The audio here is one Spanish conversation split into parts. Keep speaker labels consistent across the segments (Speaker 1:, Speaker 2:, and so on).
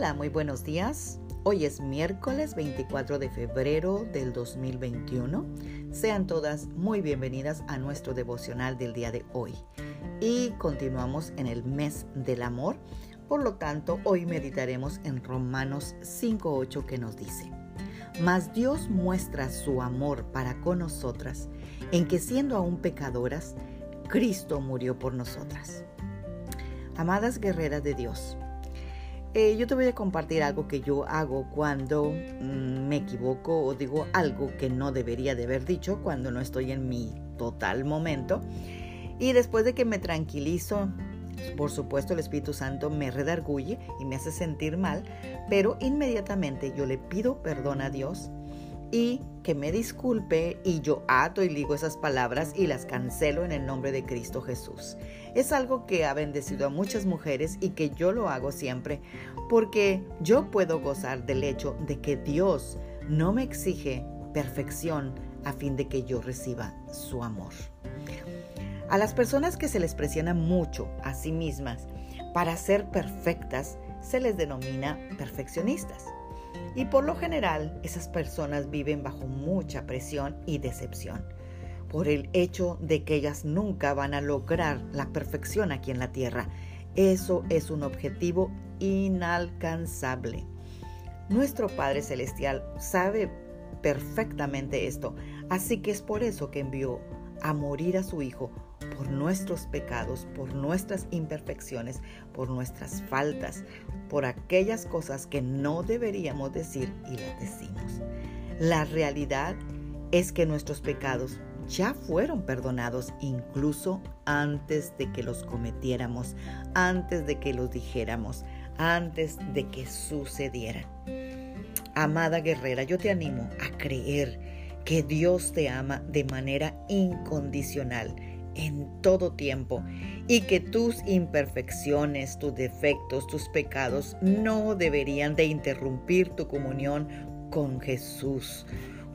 Speaker 1: Hola, muy buenos días. Hoy es miércoles 24 de febrero del 2021. Sean todas muy bienvenidas a nuestro devocional del día de hoy. Y continuamos en el mes del amor. Por lo tanto, hoy meditaremos en Romanos 5.8 que nos dice, Mas Dios muestra su amor para con nosotras, en que siendo aún pecadoras, Cristo murió por nosotras. Amadas guerreras de Dios, eh, yo te voy a compartir algo que yo hago cuando mm, me equivoco o digo algo que no debería de haber dicho cuando no estoy en mi total momento. Y después de que me tranquilizo, por supuesto el Espíritu Santo me redarguye y me hace sentir mal, pero inmediatamente yo le pido perdón a Dios y que me disculpe y yo ato y ligo esas palabras y las cancelo en el nombre de Cristo Jesús. Es algo que ha bendecido a muchas mujeres y que yo lo hago siempre porque yo puedo gozar del hecho de que Dios no me exige perfección a fin de que yo reciba su amor. A las personas que se les presiona mucho a sí mismas para ser perfectas se les denomina perfeccionistas. Y por lo general, esas personas viven bajo mucha presión y decepción por el hecho de que ellas nunca van a lograr la perfección aquí en la tierra. Eso es un objetivo inalcanzable. Nuestro Padre Celestial sabe perfectamente esto, así que es por eso que envió a morir a su Hijo por nuestros pecados, por nuestras imperfecciones, por nuestras faltas, por aquellas cosas que no deberíamos decir y las decimos. La realidad es que nuestros pecados ya fueron perdonados incluso antes de que los cometiéramos, antes de que los dijéramos, antes de que sucedieran. Amada guerrera, yo te animo a creer que Dios te ama de manera incondicional en todo tiempo y que tus imperfecciones, tus defectos, tus pecados no deberían de interrumpir tu comunión con Jesús.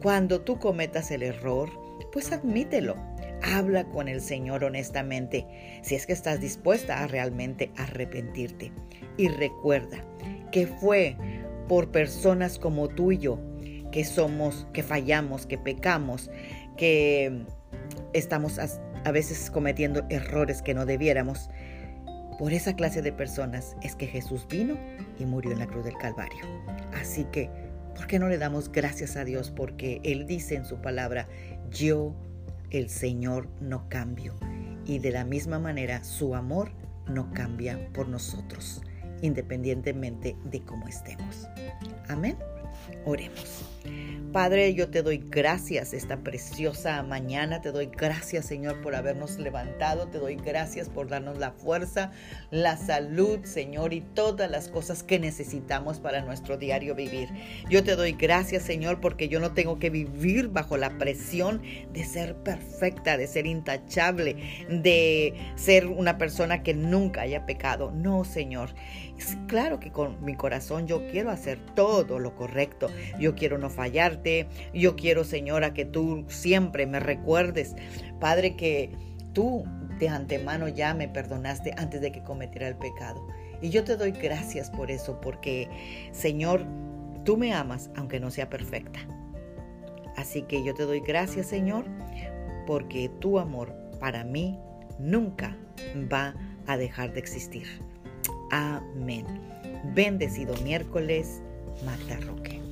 Speaker 1: Cuando tú cometas el error, pues admítelo. Habla con el Señor honestamente, si es que estás dispuesta a realmente arrepentirte. Y recuerda que fue por personas como tú y yo que somos, que fallamos, que pecamos, que estamos a veces cometiendo errores que no debiéramos. Por esa clase de personas es que Jesús vino y murió en la cruz del Calvario. Así que, ¿por qué no le damos gracias a Dios? Porque Él dice en su palabra, yo, el Señor, no cambio. Y de la misma manera, su amor no cambia por nosotros, independientemente de cómo estemos. Amén. Oremos. Padre, yo te doy gracias esta preciosa mañana, te doy gracias Señor por habernos levantado, te doy gracias por darnos la fuerza, la salud Señor y todas las cosas que necesitamos para nuestro diario vivir. Yo te doy gracias Señor porque yo no tengo que vivir bajo la presión de ser perfecta, de ser intachable, de ser una persona que nunca haya pecado. No Señor, claro que con mi corazón yo quiero hacer todo lo correcto, yo quiero no fallarte. Yo quiero, Señora, que tú siempre me recuerdes, Padre, que tú de antemano ya me perdonaste antes de que cometiera el pecado. Y yo te doy gracias por eso, porque, Señor, tú me amas aunque no sea perfecta. Así que yo te doy gracias, Señor, porque tu amor para mí nunca va a dejar de existir. Amén. Bendecido miércoles, Magda Roque.